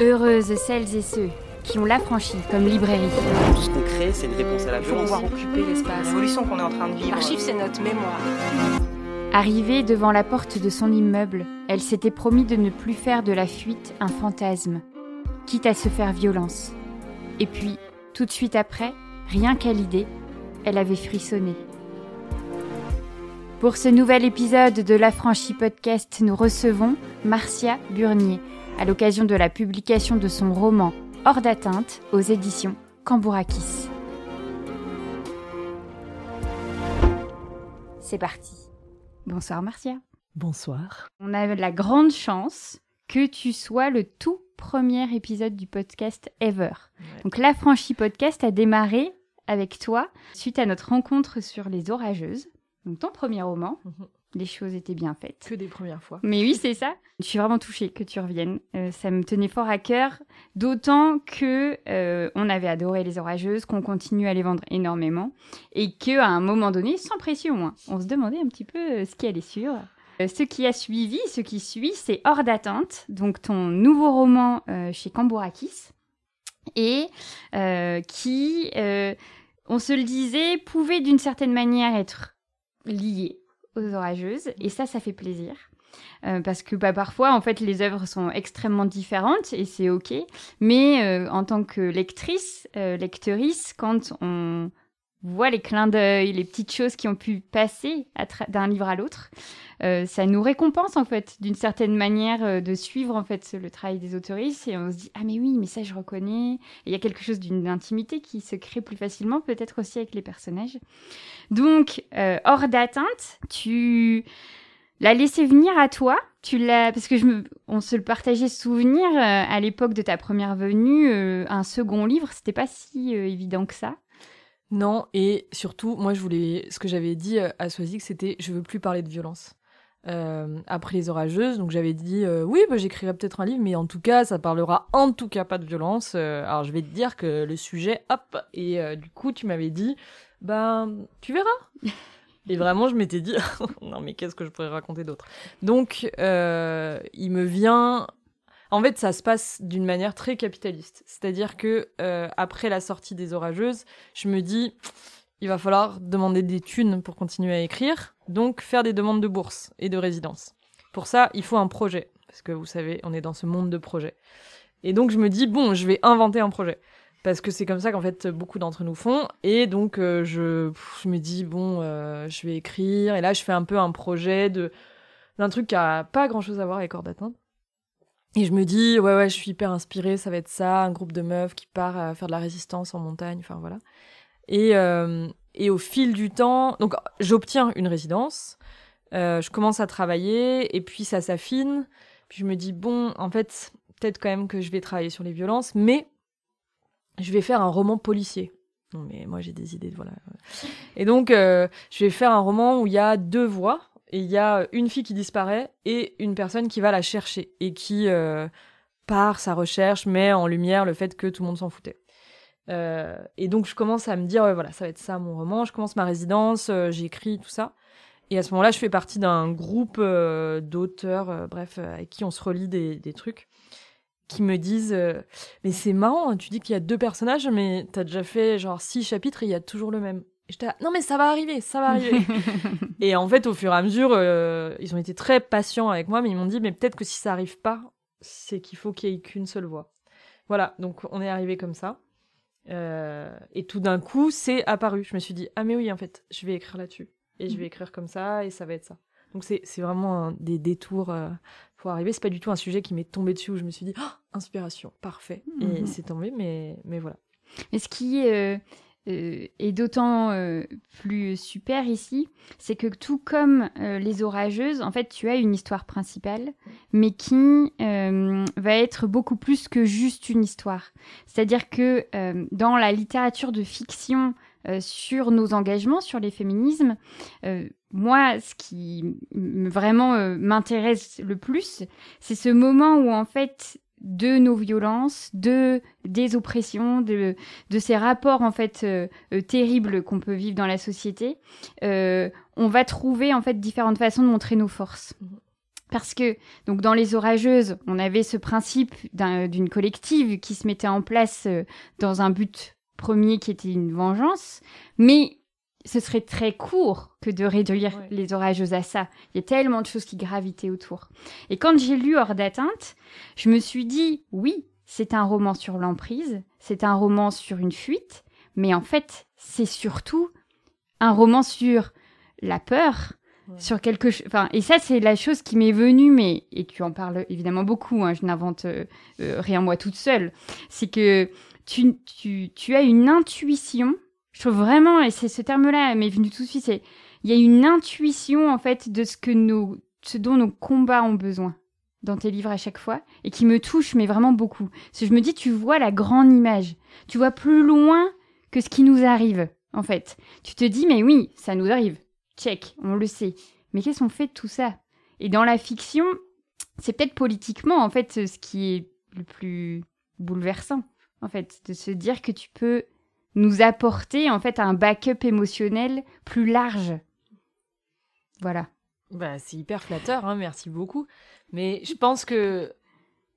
Heureuses celles et ceux qui ont l'affranchi comme librairie. Tout ce qu'on crée, c'est une réponse à la Il faut violence. pouvoir occuper l'espace. L'évolution qu'on est en train de vivre. L'archive, c'est notre mémoire. Arrivée devant la porte de son immeuble, elle s'était promis de ne plus faire de la fuite un fantasme, quitte à se faire violence. Et puis, tout de suite après, rien qu'à l'idée, elle avait frissonné. Pour ce nouvel épisode de l'Affranchi Podcast, nous recevons Marcia Burnier, à l'occasion de la publication de son roman Hors d'atteinte aux éditions Cambourakis. C'est parti. Bonsoir Marcia. Bonsoir. On a la grande chance que tu sois le tout premier épisode du podcast ever. Donc l'Affranchi Podcast a démarré avec toi suite à notre rencontre sur les orageuses. Donc ton premier roman, Mhm. Les choses étaient bien faites. Que des premières fois. Mais oui, c'est ça. Je suis vraiment touchée que tu reviennes. Euh, ça me tenait fort à cœur, d'autant que euh, on avait adoré les orageuses, qu'on continue à les vendre énormément, et que à un moment donné, sans pression, hein, on se demandait un petit peu euh, ce qui allait sur. Euh, ce qui a suivi, ce qui suit, c'est Hors d'atteinte, donc ton nouveau roman chez Cambourakis, et qui, on se le disait, pouvait d'une certaine manière être lié orageuses, et ça, ça fait plaisir. Euh, parce que bah, parfois, en fait, les œuvres sont extrêmement différentes et c'est ok. Mais euh, en tant que lectrice, euh, quand on voit les clins d'œil, les petites choses qui ont pu passer d'un livre à l'autre, euh, ça nous récompense en fait d'une certaine manière euh, de suivre en fait le travail des autoristes et on se dit ah mais oui mais ça je reconnais. Il y a quelque chose d'une intimité qui se crée plus facilement peut-être aussi avec les personnages. Donc euh, hors d'atteinte, tu l'as laissé venir à toi. Tu l'as parce que je me, on se le partageait souvenir euh, à l'époque de ta première venue. euh, un second livre, c'était pas si évident que ça. Non, et surtout, moi, je voulais. Ce que j'avais dit euh, à Swazik, c'était je veux plus parler de violence. Euh, après les orageuses, donc j'avais dit euh, oui, bah, j'écrirai peut-être un livre, mais en tout cas, ça parlera en tout cas pas de violence. Euh, alors je vais te dire que le sujet, hop, et du coup, tu m'avais dit, ben, tu verras. Et vraiment, je m'étais dit, non, mais qu'est-ce que je pourrais raconter d'autre? Donc, il me vient. En fait, ça se passe d'une manière très capitaliste. C'est-à-dire que euh, après la sortie des orageuses, je me dis, il va falloir demander des thunes pour continuer à écrire, donc faire des demandes de bourse et de résidence. Pour ça, il faut un projet, parce que vous savez, on est dans ce monde de projets. Et donc, je me dis, bon, je vais inventer un projet. Parce que c'est comme ça qu'en fait beaucoup d'entre nous font. Et donc euh, je, me dis bon, euh, je vais écrire. Et là je fais un peu un projet de d'un truc qui a pas grand chose à voir avec Hors. Et je me dis ouais ouais, je suis hyper inspirée. Ça va être ça, un groupe de meufs qui part faire de la résistance en montagne. Enfin voilà. Et euh, et au fil du temps, donc j'obtiens une résidence. euh, je commence à travailler et puis ça s'affine. Puis je me dis bon, en fait peut-être quand même que je vais travailler sur les violences, mais je vais faire un roman policier. Non, mais moi j'ai des idées, voilà. Et donc, euh, je vais faire un roman où il y a deux voix, et il y a une fille qui disparaît et une personne qui va la chercher, et qui, euh, par sa recherche, met en lumière le fait que tout le monde s'en foutait. Euh, et donc, je commence à me dire, voilà, ça va être ça mon roman. Je commence ma résidence, euh, j'écris tout ça. Et à ce moment-là, je fais partie d'un groupe d'auteurs, bref, avec qui on se relie des, trucs qui me disent mais c'est marrant hein, tu dis qu'il y a deux personnages mais t'as déjà fait genre six chapitres et il y a toujours le même j'étais là, non mais ça va arriver ça va arriver et en fait au fur et à mesure euh, ils ont été très patients avec moi mais ils m'ont dit mais peut-être que si ça arrive pas c'est qu'il faut qu'il y ait qu'une seule voix voilà donc on est arrivé comme ça Euh, et tout d'un coup c'est apparu je me suis dit ah mais oui en fait je vais écrire là-dessus et je vais écrire comme ça et ça va être ça donc c'est vraiment un- des détours euh, pour arriver. C'est pas du tout un sujet qui m'est tombé dessus où je me suis dit oh, inspiration, parfait. Et Mhm. c'est tombé, mais mais voilà. Mais ce qui euh, est d'autant euh, plus super ici, c'est que tout comme euh, les orageuses, en fait, tu as une histoire principale, mais qui euh, va être beaucoup plus que juste une histoire. C'est-à-dire que euh, dans la littérature de fiction euh, sur nos engagements, sur les féminismes, euh, moi, ce qui vraiment euh, m'intéresse le plus, c'est ce moment où en fait de nos violences, de des oppressions, de de ces rapports en fait euh, euh, terribles qu'on peut vivre dans la société, euh, on va trouver en fait différentes façons de montrer nos forces. Mhm. Parce que, donc, dans Les Orageuses, on avait ce principe d'une collective qui se mettait en place euh, dans un but premier qui était une vengeance, mais ce serait très court que de réduire Les Orageuses à ça. Il y a tellement de choses qui gravitaient autour. Et quand j'ai lu Hors d'atteinte, je me suis dit, oui, c'est un roman sur l'emprise, c'est un roman sur une fuite, mais en fait, c'est surtout un roman sur la peur, sur quelque chose. Enfin, et ça, c'est la chose qui m'est venue, mais et tu en parles évidemment beaucoup. Hein, je n'invente euh, euh, rien moi toute seule. C'est que tu, tu, tu as une intuition. Je trouve vraiment, et c'est ce terme-là m'est venu tout de suite. Il y a une intuition en fait de ce que nos, ce dont nos combats ont besoin dans tes livres à chaque fois et qui me touche mais vraiment beaucoup. Je me dis, tu vois la grande image. Tu vois plus loin que ce qui nous arrive en fait. Tu te dis, mais oui, ça nous arrive check, on le sait. Mais qu'est-ce qu'on fait de tout ça? Et dans la fiction, c'est peut-être politiquement, en fait, ce qui est le plus bouleversant, en fait, de se dire que tu peux nous apporter, en fait, un backup émotionnel plus large. Voilà. Bah, c'est hyper flatteur, hein, merci beaucoup. Mais je pense que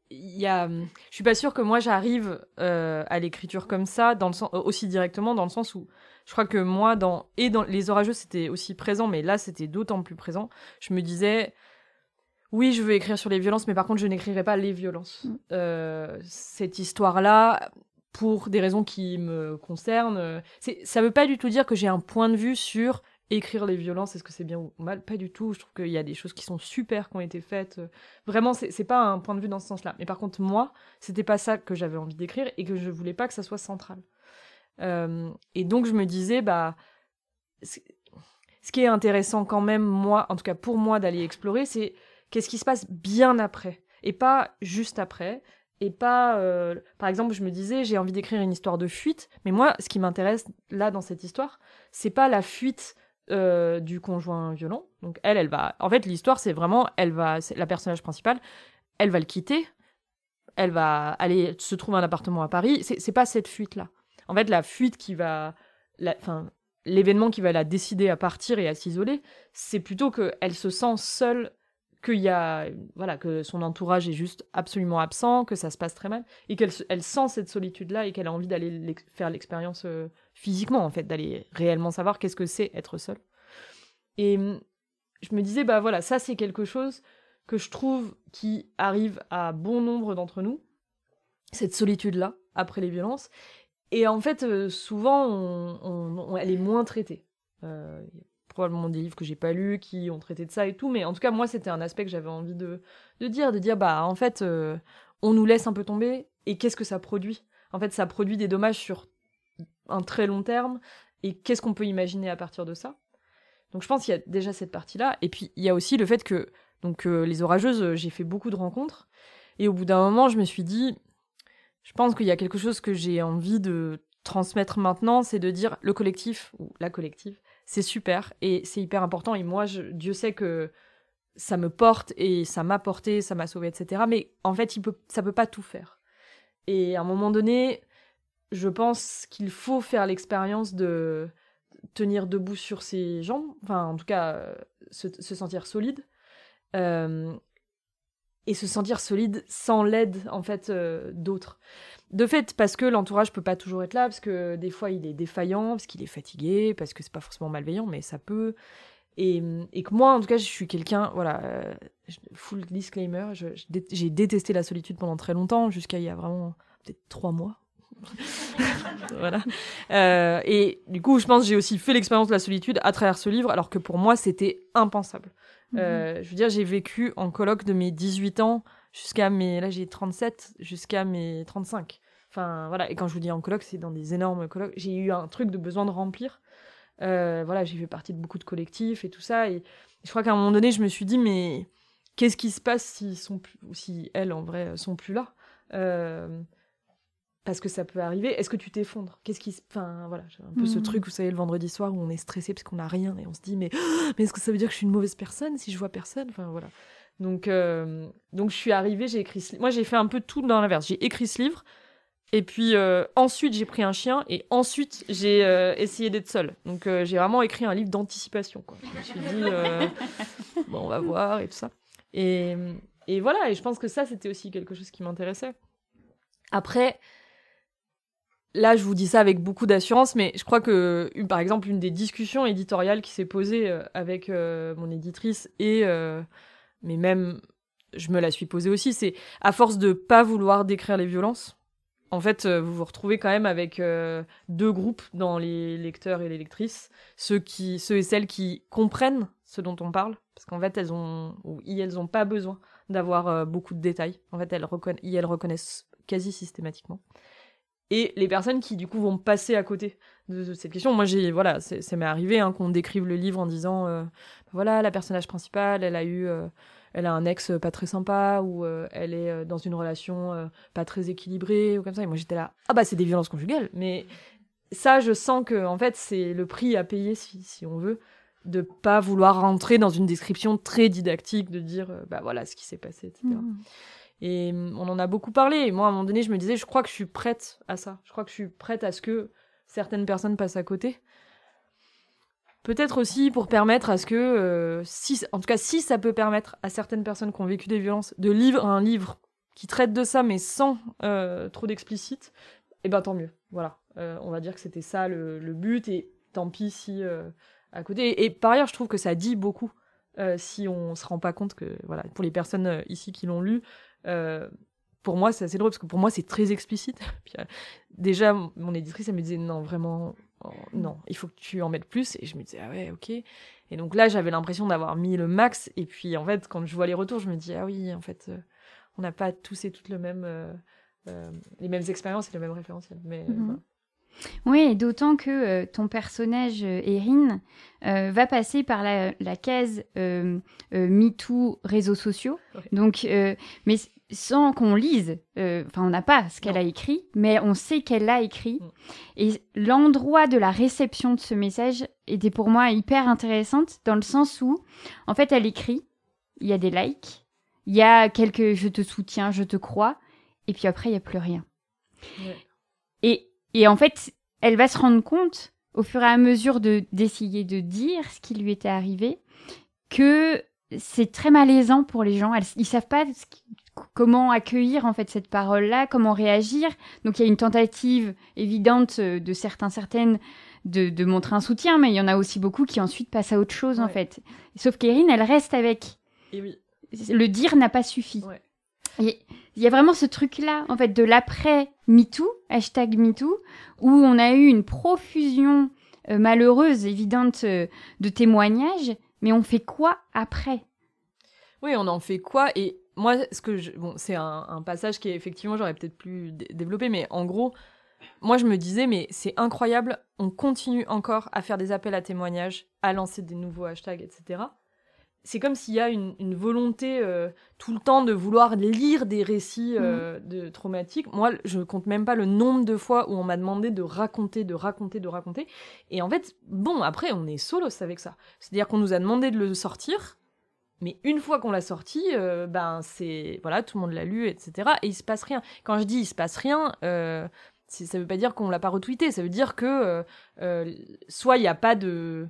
il y a, je suis pas sûre que moi j'arrive euh, à l'écriture comme ça, dans le sens, aussi directement, dans le sens où je crois que moi, dans, et dans les orageux, c'était aussi présent, mais là, c'était d'autant plus présent. Je me disais, oui, je veux écrire sur les violences, mais par contre, je n'écrirai pas les violences. Mm. Euh, cette histoire-là, pour des raisons qui me concernent, euh, ça ne veut pas du tout dire que j'ai un point de vue sur écrire les violences, est-ce que c'est bien ou mal Pas du tout. Je trouve qu'il y a des choses qui sont super qui ont été faites. Vraiment, c'est pas un point de vue dans ce sens-là. Mais par contre, moi, c'était pas ça que j'avais envie d'écrire et que je voulais pas que ça soit central. Euh, et donc je me disais, bah, ce qui est intéressant quand même, moi, en tout cas pour moi, d'aller explorer, c'est qu'est-ce qui se passe bien après, et pas juste après, et pas, euh, par exemple, je me disais, j'ai envie d'écrire une histoire de fuite, mais moi, ce qui m'intéresse là dans cette histoire, c'est pas la fuite euh, du conjoint violent. Donc elle, elle va, en fait, l'histoire, c'est vraiment, elle va, la personnage principale, elle va le quitter, elle va aller se trouver un appartement à Paris. C'est pas cette fuite là. En fait, la fuite qui va. Enfin, l'événement qui va la décider à partir et à s'isoler, c'est plutôt qu'elle se sent seule, qu'il y a. Voilà, que son entourage est juste absolument absent, que ça se passe très mal, et qu'elle elle sent cette solitude-là et qu'elle a envie d'aller faire l'expérience euh, physiquement, en fait, d'aller réellement savoir qu'est-ce que c'est être seule. Et hum, je me disais, bah voilà, ça c'est quelque chose que je trouve qui arrive à bon nombre d'entre nous, cette solitude-là, après les violences, et en fait, euh, souvent, on, elle est moins traitée. Euh, probablement des livres que j'ai pas lus qui ont traité de ça et tout, mais en tout cas, moi, c'était un aspect que j'avais envie de, de, dire, de dire, bah, en fait, euh, on nous laisse un peu tomber, et qu'est-ce que ça produit? En fait, ça produit des dommages sur un très long terme, et qu'est-ce qu'on peut imaginer à partir de ça? Donc, je pense qu'il y a déjà cette partie-là, et puis il y a aussi le fait que, donc, les orageuses, j'ai fait beaucoup de rencontres, et au bout d'un moment, je me suis dit, je pense qu'il y a quelque chose que j'ai envie de transmettre maintenant, c'est de dire le collectif, ou la collective, c'est super et c'est hyper important. Et moi, je, Dieu sait que ça me porte et ça m'a porté, ça m'a sauvé, etc. Mais en fait, il peut, ça peut pas tout faire. Et à un moment donné, je pense qu'il faut faire l'expérience de tenir debout sur ses jambes, enfin en tout cas se, sentir solide, euh, et se sentir solide sans l'aide en fait euh, d'autres. De fait, parce que l'entourage peut pas toujours être là, parce que des fois il est défaillant, parce qu'il est fatigué, parce que c'est pas forcément malveillant, mais ça peut. Et, que moi, en tout cas, je suis quelqu'un, voilà, euh, full disclaimer, j'ai détesté la solitude pendant très longtemps, jusqu'à il y a vraiment peut-être trois mois. voilà. Euh, et du coup, je pense que j'ai aussi fait l'expérience de la solitude à travers ce livre, alors que pour moi, c'était impensable. Euh, mhm. je veux dire, j'ai vécu en colloque de mes 18 ans jusqu'à mes. Là, j'ai 37, jusqu'à mes 35. Enfin, voilà. Et quand je vous dis en colloque, c'est dans des énormes colloques. J'ai eu un truc de besoin de remplir. Euh, voilà, j'ai fait partie de beaucoup de collectifs et tout ça. Et je crois qu'à un moment donné, je me suis dit, mais qu'est-ce qui se passe s'ils sont plus, si elles, en vrai, sont plus là? Euh, parce que ça peut arriver. Est-ce que tu t'effondres? Qu'est-ce qui se... Enfin, voilà, j'ai un peu ce hmm. truc, vous savez, le vendredi soir où on est stressé parce qu'on n'a rien et on se dit, mais, mais est-ce que ça veut dire que je suis une mauvaise personne si je vois personne? Enfin, voilà. Donc, euh, donc je suis arrivée, j'ai écrit ce... Moi, j'ai fait un peu tout dans l'inverse. J'ai écrit ce livre, et puis euh, ensuite, j'ai pris un chien, et ensuite, j'ai euh, essayé d'être seule. Donc, j'ai vraiment écrit un livre d'anticipation, quoi. Je me suis dit, bon, on va voir, et tout ça. Et, et voilà, et je pense que ça, c'était aussi quelque chose qui m'intéressait. Après, là, je vous dis ça avec beaucoup d'assurance, mais je crois que, par exemple, une des discussions éditoriales qui s'est posée euh, avec euh, mon éditrice et, euh, mais même, je me la suis posée aussi, c'est à force de pas vouloir décrire les violences, en fait, vous vous retrouvez quand même avec deux groupes dans les lecteurs et les lectrices, ceux qui, ceux et celles qui comprennent ce dont on parle, parce qu'en fait, elles ont, ou elles ont pas besoin d'avoir beaucoup de détails. En fait, elles, elles reconnaissent quasi systématiquement et les personnes qui du coup vont passer à côté de, cette question. Moi, j'ai voilà, ça m'est arrivé hein, qu'on décrive le livre en disant euh, voilà, la personnage principale, elle a eu, euh, elle a un ex pas très sympa ou euh, elle est dans une relation pas très équilibrée ou comme ça. Et moi, j'étais là, ah bah c'est des violences conjugales, mais ça, je sens que en fait, c'est le prix à payer si, si on veut de pas vouloir rentrer dans une description très didactique de dire bah voilà ce qui s'est passé, etc. Et mm, on en a beaucoup parlé. Et moi, à un moment donné, je me disais, je crois que je suis prête à ça. Je crois que je suis prête à ce que certaines personnes passent à côté. Peut-être aussi pour permettre à ce que, euh, en tout cas, si ça peut permettre à certaines personnes qui ont vécu des violences de lire un livre qui traite de ça, mais sans euh, trop d'explicite, eh ben tant mieux. Voilà. Euh, on va dire que c'était ça le, but, et tant pis si à côté. et, par ailleurs, je trouve que ça dit beaucoup. si on se rend pas compte que, voilà, pour les personnes ici qui l'ont lu, pour moi, c'est assez drôle parce que pour moi, c'est très explicite. Euh, déjà, mon éditrice, elle me disait non, vraiment, oh, non, il faut que tu en mettes plus. Et je me disais, ah ouais, ok. Et donc là, j'avais l'impression d'avoir mis le max. Et puis, en fait, quand je vois les retours, je me dis, ah oui, en fait, euh, on n'a pas tous et toutes le même, les mêmes expériences et le même référentiel. Mais mhm. Oui, d'autant que ton personnage, Erin, va passer par la, case MeToo réseaux sociaux. Donc, mais sans qu'on lise, euh, enfin on n'a pas ce qu'elle a écrit, mais on sait qu'elle l'a écrit. Mm. Et l'endroit de la réception de ce message était pour moi hyper intéressante dans le sens où, en fait, elle écrit, il y a des likes, il y a quelques je te soutiens, je te crois, et puis après il y a plus rien. Et, et en fait, elle va se rendre compte au fur et à mesure de d'essayer de dire ce qui lui était arrivé que c'est très malaisant pour les gens. Elles, ils savent pas comment accueillir en fait cette parole-là, comment réagir. Donc il y a une tentative évidente euh, de certains, certaines de, montrer un soutien, mais il y en a aussi beaucoup qui ensuite passent à autre chose en fait. Sauf qu'Erin, elle reste avec. Et oui. Le dire n'a pas suffi. Il y a vraiment ce truc-là, en fait, de l'après MeToo, hashtag MeToo, où on a eu une profusion euh, malheureuse, évidente, euh, de témoignages, mais on fait quoi après? Oui, on en fait quoi? Et moi, ce que je... bon, c'est un, passage qui effectivement, j'aurais peut-être plus développé, mais en gros, moi je me disais, mais c'est incroyable, on continue encore à faire des appels à témoignages, à lancer des nouveaux hashtags, etc. C'est comme s'il y a une, volonté euh, tout le temps de vouloir lire des récits euh, mmh. de traumatiques. Moi, je compte même pas le nombre de fois où on m'a demandé de raconter, de raconter, de raconter. Et en fait, bon, après, on est solo avec ça. C'est-à-dire qu'on nous a demandé de le sortir, mais une fois qu'on l'a sorti, euh, ben c'est voilà, tout le monde l'a lu, etc. Et il se passe rien. Quand je dis il se passe rien, ça veut pas dire qu'on l'a pas retweeté. Ça veut dire que soit il n'y a pas de,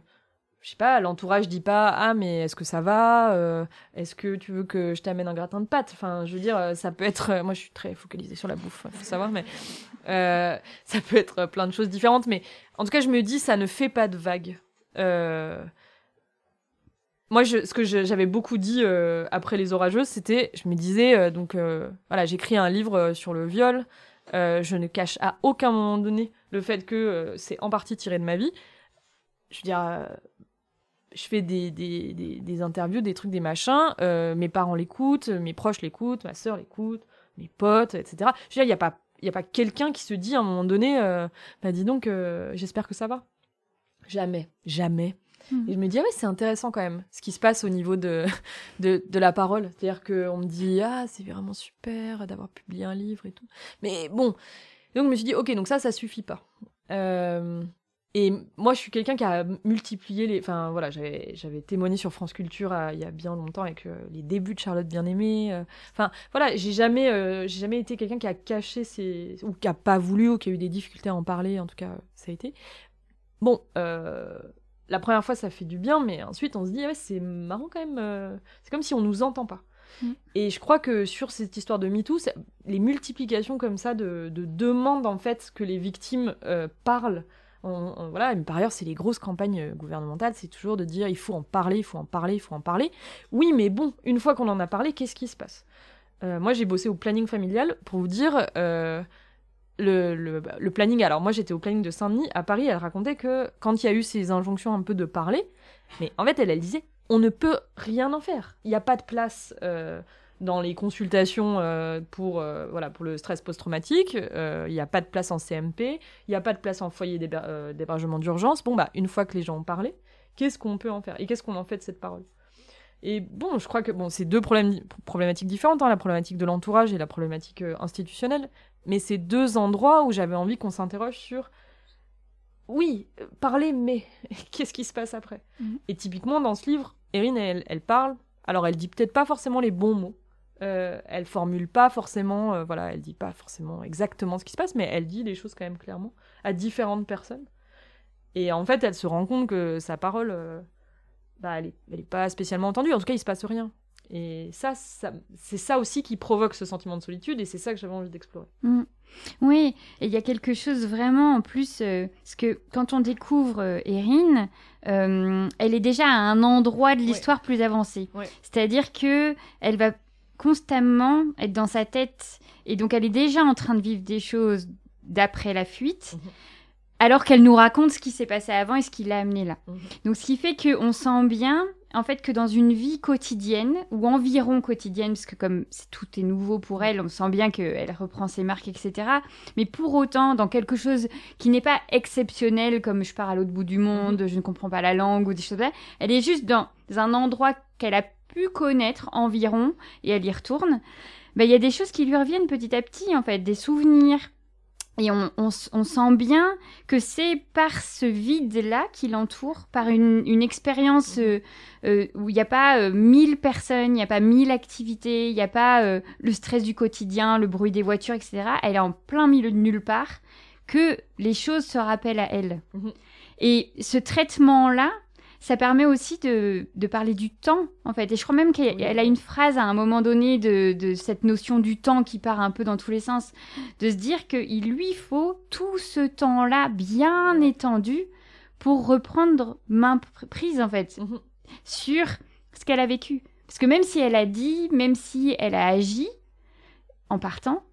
je sais pas, l'entourage dit pas ah mais est-ce que ça va Est-ce que tu veux que je t'amène un gratin de pâtes Enfin, je veux dire, ça peut être. moi, je suis très focalisée sur la bouffe, faut savoir, mais ça peut être plein de choses différentes. Mais en tout cas, je me dis ça ne fait pas de vague. Euh, moi, ce que j'avais beaucoup dit euh, après les orageuses, c'était, je me disais, euh, donc euh, voilà, j'écris un livre sur le viol. je ne cache à aucun moment donné le fait que c'est en partie tiré de ma vie. Je veux dire, je fais des, des, des, interviews, des trucs, des machins. mes parents l'écoutent, mes proches l'écoutent, ma sœur l'écoute, mes potes, etc. Je veux dire, il n'y a pas, y a pas quelqu'un qui se dit à un moment donné, bah dis donc, j'espère que ça va. Jamais, jamais Hmm. Et je me dis, ah ouais, c'est intéressant quand même, ce qui se passe au niveau de, de, de la parole. C'est-à-dire qu'on me dit, ah, c'est vraiment super d'avoir publié un livre et tout. Mais bon, donc je me suis dit, ok, donc ça, ça suffit pas. Euh, et moi, je suis quelqu'un qui a multiplié les. Enfin, voilà, j'avais témoigné sur France Culture il y a bien longtemps avec euh, les débuts de Charlotte Bien-Aimée. Euh. Enfin, voilà, j'ai jamais, j'ai jamais été quelqu'un qui a caché ses. ou qui a pas voulu, ou qui a eu des difficultés à en parler, en tout cas, ça a été. Bon, la première fois, ça fait du bien, mais ensuite, on se dit, ouais, c'est marrant quand même. Euh, c'est comme si on nous entend pas. Mm. Et je crois que sur cette histoire de MeToo, les multiplications comme ça de, demandes en fait que les victimes euh, voilà, mais par ailleurs, c'est les grosses campagnes euh, gouvernementales, c'est toujours de dire il faut en parler, il faut en parler, il faut en parler. Oui, mais bon, une fois qu'on en a parlé, qu'est-ce qui se passe? Euh, Moi, j'ai bossé au planning familial pour vous dire le, le, planning. Alors, moi, j'étais au planning de Saint-Denis. À Paris, elle racontait que quand il y a eu ces injonctions un peu de parler, mais en fait, elle, disait on ne peut rien en faire. Il n'y a pas de place euh, dans les consultations euh, pour, euh, voilà, pour le stress post-traumatique, il n'y a pas de place en CMP, il n'y a pas de place en foyer d'hébergement d'urgence. Bon, bah, une fois que les gens ont parlé, qu'est-ce qu'on peut en faire Et qu'est-ce qu'on en fait de cette parole? Et bon, je crois que bon, c'est deux problèmes, problématiques différentes, hein, la problématique de l'entourage et la problématique institutionnelle, mais c'est deux endroits où j'avais envie qu'on s'interroge sur oui, parler, mais qu'est-ce qui se passe après? Mhm. Et typiquement, dans ce livre, Erin, elle, parle. Alors, elle dit peut-être pas forcément les bons mots. Euh, elle formule pas forcément, euh, voilà, elle dit pas forcément exactement ce qui se passe, mais elle dit les choses quand même clairement à différentes personnes. Et en fait, elle se rend compte que sa parole, euh, bah, elle est, pas spécialement entendue. En tout cas, il se passe rien. Et ça, c'est ça aussi qui provoque ce sentiment de solitude, et c'est ça que j'avais envie d'explorer. Mm. Oui, et il y a quelque chose vraiment en plus, euh, parce que quand on découvre euh, Erin, euh, elle est déjà à un endroit de l'histoire plus avancé. C'est-à-dire que elle va constamment être dans sa tête, et donc elle est déjà en train de vivre des choses d'après la fuite. Mhm. Alors qu'elle nous raconte ce qui s'est passé avant et ce qui l'a amené là. Mhm. Donc, ce qui fait qu'on sent bien en fait que dans une vie quotidienne ou environ quotidienne, parce que comme tout est nouveau pour elle, on sent bien qu'elle reprend ses marques, etc. Mais pour autant, dans quelque chose qui n'est pas exceptionnel, comme je pars à l'autre bout du monde, je ne comprends pas la langue ou des choses ça, elle est juste dans un endroit qu'elle a pu connaître environ et elle y retourne. Ben, il y a des choses qui lui reviennent petit à petit, en fait, des souvenirs, et on, sent bien que c'est par ce vide-là qui l'entoure, par une, expérience euh, euh, où il n'y a pas euh, mille personnes, il n'y a pas mille activités, il n'y a pas le stress du quotidien, le bruit des voitures, etc. Elle est en plein milieu de nulle part, que les choses se rappellent à elle. Mhm. Et ce traitement-là, ça permet aussi de, parler du temps, en fait. Et je crois même qu'elle a une phrase à un moment donné de, cette notion du temps qui part un peu dans tous les sens, de se dire qu'il lui faut tout ce temps-là bien étendu pour reprendre main prise, en fait, mhm. sur ce qu'elle a vécu. Parce que même si elle a dit, même si elle a agi en partant,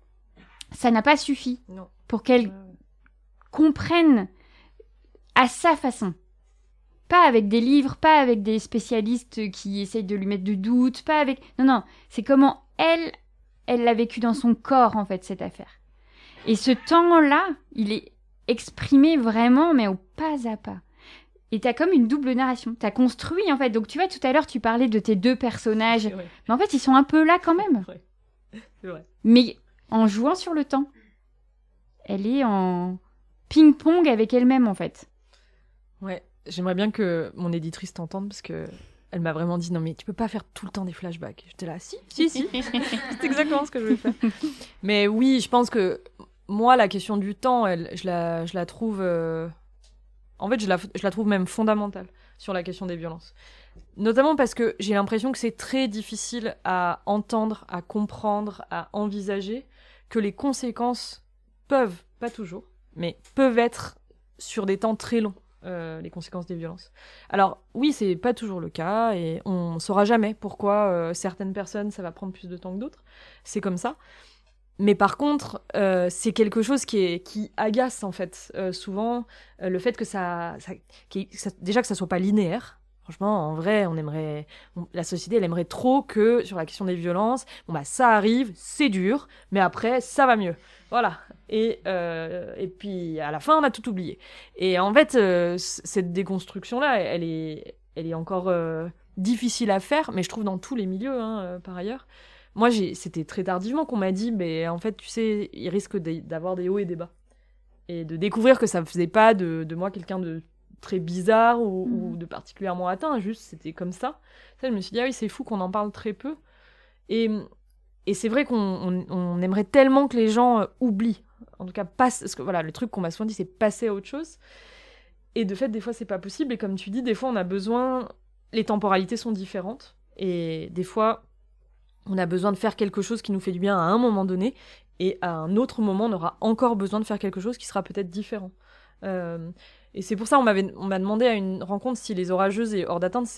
ça n'a pas suffi pour qu'elle comprenne à sa façon pas avec des livres, pas avec des spécialistes qui essayent de lui mettre du doute, pas avec... Non, non, c'est comment elle, elle l'a vécu dans son corps, en fait, cette affaire. Et ce temps-là, il est exprimé vraiment, mais au pas à pas. Et t'as comme une double narration. T'as construit, en fait. Donc, tu vois, tout à l'heure, tu parlais de tes deux personnages. Mais en fait, ils sont un peu là quand même. Vrai. Mais en jouant sur le temps. Elle est en ping-pong avec elle-même, en fait. Ouais. J'aimerais bien que mon éditrice t'entende parce que elle m'a vraiment dit non mais tu peux pas faire tout le temps des flashbacks. J'étais là si si si. c'est exactement ce que je vais faire. Mais oui, je pense que moi la question du temps, elle, je la je la trouve euh, en fait je la je la trouve même fondamentale sur la question des violences. Notamment parce que j'ai l'impression que c'est très difficile à entendre, à comprendre, à envisager que les conséquences peuvent, pas toujours, mais peuvent être sur des temps très longs. Euh, les conséquences des violences. Alors oui, c'est pas toujours le cas et on saura jamais pourquoi euh, certaines personnes ça va prendre plus de temps que d'autres. C'est comme ça. Mais par contre, euh, c'est quelque chose qui, qui agace en fait souvent le fait que ça, déjà que ça soit pas linéaire. Franchement, en vrai, on aimerait, la société, elle aimerait trop que sur la question des violences, bon bah ça arrive, c'est dur, mais après ça va mieux. Voilà. Et, euh, et puis à la fin, on a tout oublié. Et en fait, euh, cette déconstruction-là, elle est, elle est encore euh, difficile à faire, mais je trouve dans tous les milieux, hein, par ailleurs. Moi, c'était très tardivement qu'on m'a dit, mais en fait, tu sais, il risque d'avoir des hauts et des bas. Et de découvrir que ça ne faisait pas de, de moi quelqu'un de très bizarre ou, ou, mmh. de particulièrement atteint, juste c'était comme ça. Ça, je me suis dit, ah oui, c'est fou qu'on en parle très peu. Et et c'est vrai qu'on aimerait tellement que les gens oublient. En tout cas. Parce que voilà, le truc qu'on m'a souvent dit, c'est passer à autre chose. Et de fait, des fois, c'est pas possible. Et comme tu dis, des fois, on a besoin. Les temporalités sont différentes. Et des fois, on a besoin de faire quelque chose qui nous fait du bien à un moment donné, et à un autre moment, on aura encore besoin de faire quelque chose qui sera peut-être différent. Euh, et c'est pour ça, on m'a demandé à une rencontre si les orageuses et hors d'atteinte,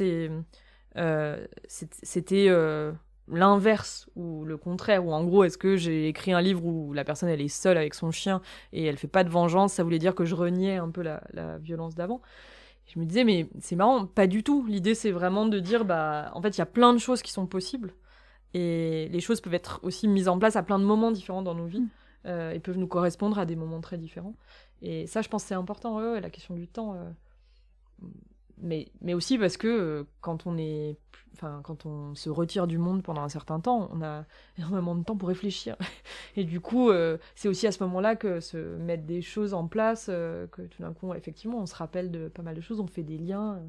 euh, c'était euh, l'inverse ou le contraire, ou en gros, est-ce que j'ai écrit un livre où la personne elle est seule avec son chien et elle fait pas de vengeance, ça voulait dire que je reniais un peu la, la violence d'avant? Je me disais, mais c'est marrant, pas du tout. L'idée, c'est vraiment de dire, bah, en fait, il y a plein de choses qui sont possibles. Et les choses peuvent être aussi mises en place à plein de moments différents dans nos vies. Euh, et peuvent nous correspondre à des moments très différents. Et ça, je pense c'est important, la question du temps. Euh, mais, mais aussi parce que euh, quand on est enfin quand on se retire du monde pendant un certain temps on a énormément de temps pour réfléchir et du coup c'est aussi à ce moment-là que se mettre des choses en place que tout d'un coup effectivement on se rappelle de pas mal de choses on fait des liens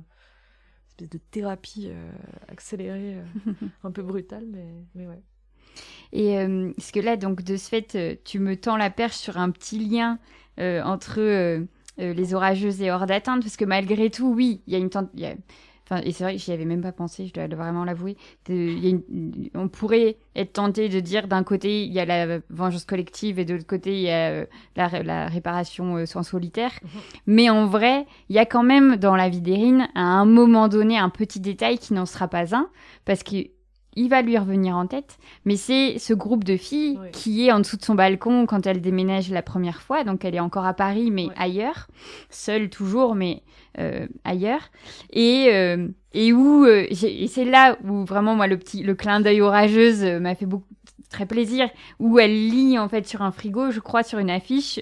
espèce de thérapie euh, accélérée, euh, un peu brutale, mais, mais ouais. Et euh, ce que là, donc, de ce fait, tu me tends la perche sur un petit lien entre les orageuses et hors d'atteinte, parce que malgré tout, oui, il y a une et c'est vrai que j'y avais même pas pensé, je dois vraiment l'avouer. On pourrait être tenté de dire d'un côté, il y a la vengeance collective et de l'autre côté, il y a euh, la, réparation euh, sans solitaire. Mhm. Mais en vrai, il y a quand même dans la vie d'Erin, à un moment donné, un petit détail qui n'en sera pas un, parce que il va lui revenir en tête, mais c'est ce groupe de filles qui est en dessous de son balcon quand elle déménage la première fois, donc elle est encore à Paris, mais ailleurs, seule toujours, mais euh, ailleurs, et, euh, et où, euh, et c'est là où vraiment moi le petit, le clin d'œil orageuse m'a fait beaucoup très plaisir, où elle lit en fait sur un frigo, je crois sur une affiche,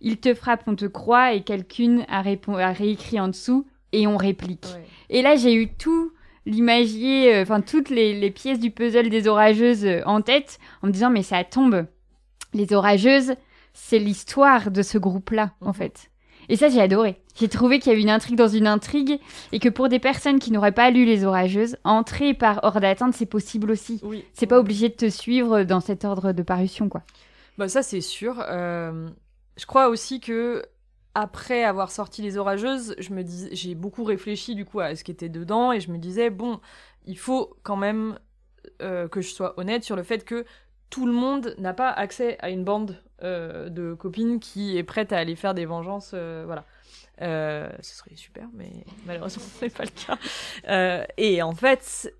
il te frappe, on te croit, et quelqu'un a, a réécrit en dessous, et on réplique. Et là j'ai eu tout l'imagier, euh, enfin toutes les, pièces du puzzle des orageuses euh, en tête, en me disant mais ça tombe. Les orageuses, c'est l'histoire de ce groupe-là, en mhm. fait. Et ça, j'ai adoré. J'ai trouvé qu'il y avait une intrigue dans une intrigue et que pour des personnes qui n'auraient pas lu Les Orageuses, entrer par hors d'atteinte, c'est possible aussi. Oui. C'est pas obligé de te suivre dans cet ordre de parution, quoi. Bah ça, c'est sûr. Euh, je crois aussi que après avoir sorti Les Orageuses, je me dis, j'ai beaucoup réfléchi du coup à ce qui était dedans et je me disais bon, il faut quand même euh, que je sois honnête sur le fait que tout le monde n'a pas accès à une bande euh, de copines qui est prête à aller faire des vengeances, euh, voilà. ce serait super, mais malheureusement ce n'est pas le cas. et en fait,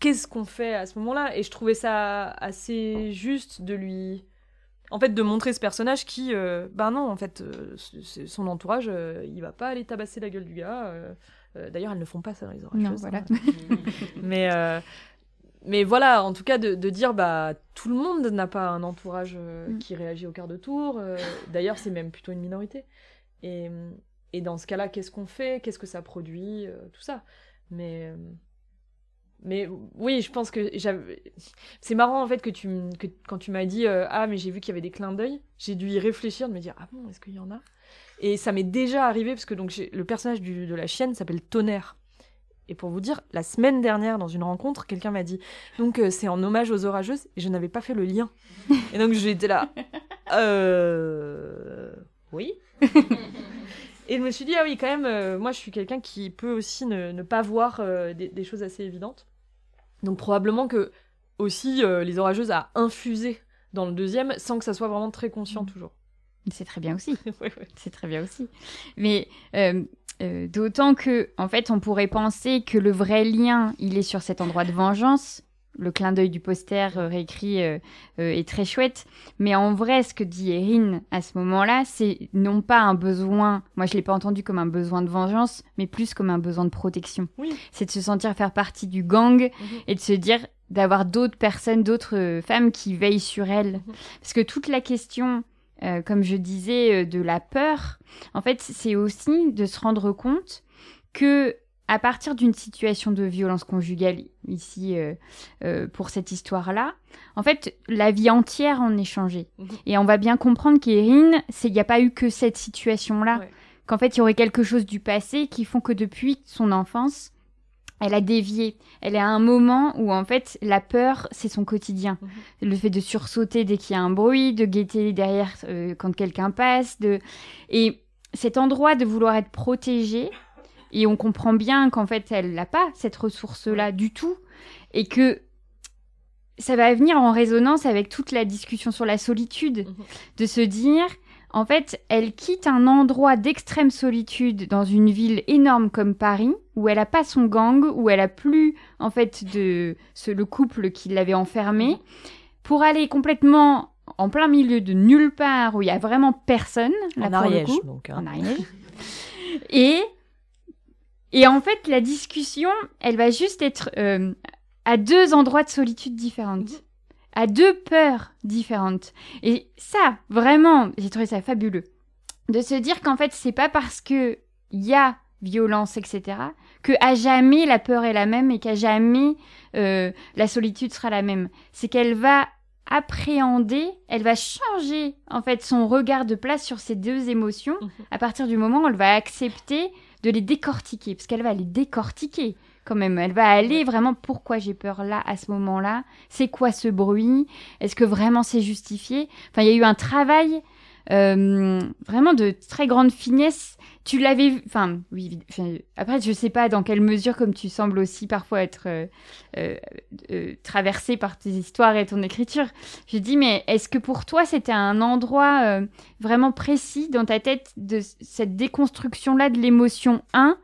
qu'est-ce qu'on fait à ce moment-là? Et je trouvais ça assez juste de lui en fait de montrer ce personnage qui euh, ben non en fait euh, son entourage euh, il va pas aller tabasser la gueule du gars d'ailleurs elles ne font pas ça dans les orages voilà. Hein. mais mais voilà en tout cas de, dire bah tout le monde n'a pas un entourage mm. qui réagit au quart de tour d'ailleurs c'est même plutôt une minorité et, et dans ce cas-là qu'est-ce qu'on fait? Qu'est-ce que ça produit? Tout ça mais mais oui, je pense que c'est marrant en fait que tu que, quand tu m'as dit euh, ah mais j'ai vu qu'il y avait des clins d'œil, j'ai dû y réfléchir de me dire ah bon est-ce qu'il y en a? Et ça m'est déjà arrivé parce que donc le personnage du, de la chienne s'appelle Tonnerre. Et pour vous dire, la semaine dernière dans une rencontre, quelqu'un m'a dit donc euh, c'est en hommage aux orageuses et je n'avais pas fait le lien. et donc j'étais là euh oui. Et je me suis dit, ah oui, quand même, euh, moi je suis quelqu'un qui peut aussi ne, ne pas voir des, choses assez évidentes. Donc probablement que aussi euh, les orageuses a infusé dans le deuxième sans que ça soit vraiment très conscient mm. toujours. C'est très bien aussi. C'est très bien aussi. Mais euh, euh, d'autant que, en fait, on pourrait penser que le vrai lien, il est sur cet endroit de vengeance, le clin d'œil du poster euh, réécrit euh, euh, est très chouette. Mais en vrai, ce que dit Erin à ce moment-là, c'est non pas un besoin, moi je l'ai pas entendu comme un besoin de vengeance, mais plus comme un besoin de protection. C'est de se sentir faire partie du gang mhm. et de se dire d'avoir d'autres personnes, d'autres femmes qui veillent sur elle. Mhm. Parce que toute la question, comme je disais, de la peur, en fait, c'est aussi de se rendre compte que à partir d'une situation de violence conjugale ici euh, euh, pour cette histoire-là, en fait, la vie entière en est changée. Mhm. Et on va bien comprendre qu'Erin, il n'y a pas eu que cette situation-là. Qu'en fait, il y aurait quelque chose du passé qui font que depuis son enfance, elle a dévié. Elle est à un moment où, en fait, la peur, c'est son quotidien. Mhm. Le fait de sursauter dès qu'il y a un bruit, de guetter derrière euh, quand quelqu'un passe. De... Et cet endroit de vouloir être protégé, et on comprend bien qu'en fait, elle n'a pas cette ressource-là du tout. Et que ça va venir en résonance avec toute la discussion sur la solitude, mhm. de se dire, en fait, elle quitte un endroit d'extrême solitude dans une ville énorme comme Paris, où elle n'a pas son gang, où elle a plus, en fait, de ce, le couple qui l'avait enfermée, pour aller complètement en plein milieu de nulle part, où il y a vraiment personne. en Ariège, donc. Hein. En Ariège. et, et en fait, la discussion, elle va juste être euh, à deux endroits de solitude différentes. Mhm à deux peurs différentes. Et ça, vraiment, j'ai trouvé ça fabuleux. De se dire qu'en fait, c'est pas parce que y a violence, etc., que à jamais la peur est la même et qu'à jamais euh, la solitude sera la même. C'est qu'elle va appréhender, elle va changer en fait son regard de place sur ces deux émotions mhm. à partir du moment où elle va accepter de les décortiquer, parce qu'elle va les décortiquer quand même. Elle va aller vraiment pourquoi j'ai peur là, à ce moment-là? C'est quoi ce bruit? Est-ce que vraiment c'est justifié? Enfin, il y a eu un travail vraiment de très grande finesse. Tu l'avais enfin, oui, après, je sais pas dans quelle mesure, comme tu sembles aussi parfois être euh, euh, traversé par tes histoires et ton écriture. Je dis, mais est-ce que pour toi, c'était un endroit vraiment précis dans ta tête de cette déconstruction-là de l'émotion 1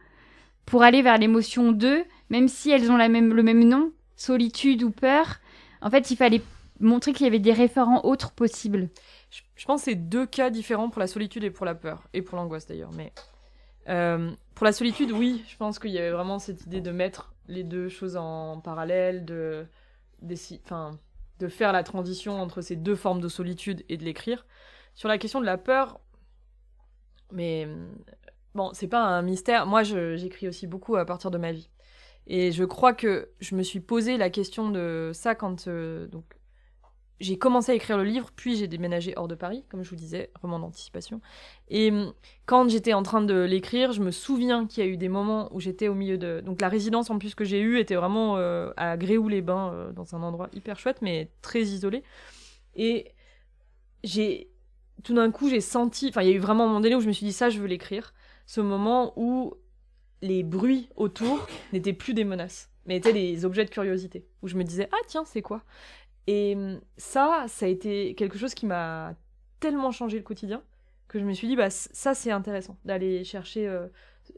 pour aller vers l'émotion 2, même si elles ont le même nom, solitude ou peur, en fait, il fallait montrer qu'il y avait des référents autres possibles. Je, pense que c'est deux cas différents pour la solitude et pour la peur, et pour l'angoisse d'ailleurs. Mais euh, pour la solitude, oui, je pense qu'il y avait vraiment cette idée de mettre les deux choses en parallèle, de, de faire la transition entre ces deux formes de solitude et de l'écrire. Sur la question de la peur, mais Bon, c'est pas un mystère. Moi, j'écris aussi beaucoup à partir de ma vie. Et je crois que je me suis posé la question de ça quand euh, donc j'ai commencé à écrire le livre, puis j'ai déménagé hors de Paris, comme je vous disais, roman d'anticipation. Et hum, quand j'étais en train de l'écrire, je me souviens qu'il y a eu des moments où j'étais au milieu de... Donc la résidence en plus que j'ai eue était vraiment euh, à Gréoux-les-Bains, euh, dans un endroit hyper chouette, mais très isolé. Et j'ai... Tout d'un coup, j'ai senti... Enfin, il y a eu vraiment un moment donné où je me suis dit, ça, je veux l'écrire ce moment où les bruits autour n'étaient plus des menaces, mais étaient des objets de curiosité, où je me disais, ah tiens, c'est quoi? Et hum, ça, ça a été quelque chose qui m'a tellement changé le quotidien, que je me suis dit, bah ça c'est intéressant, d'aller chercher euh,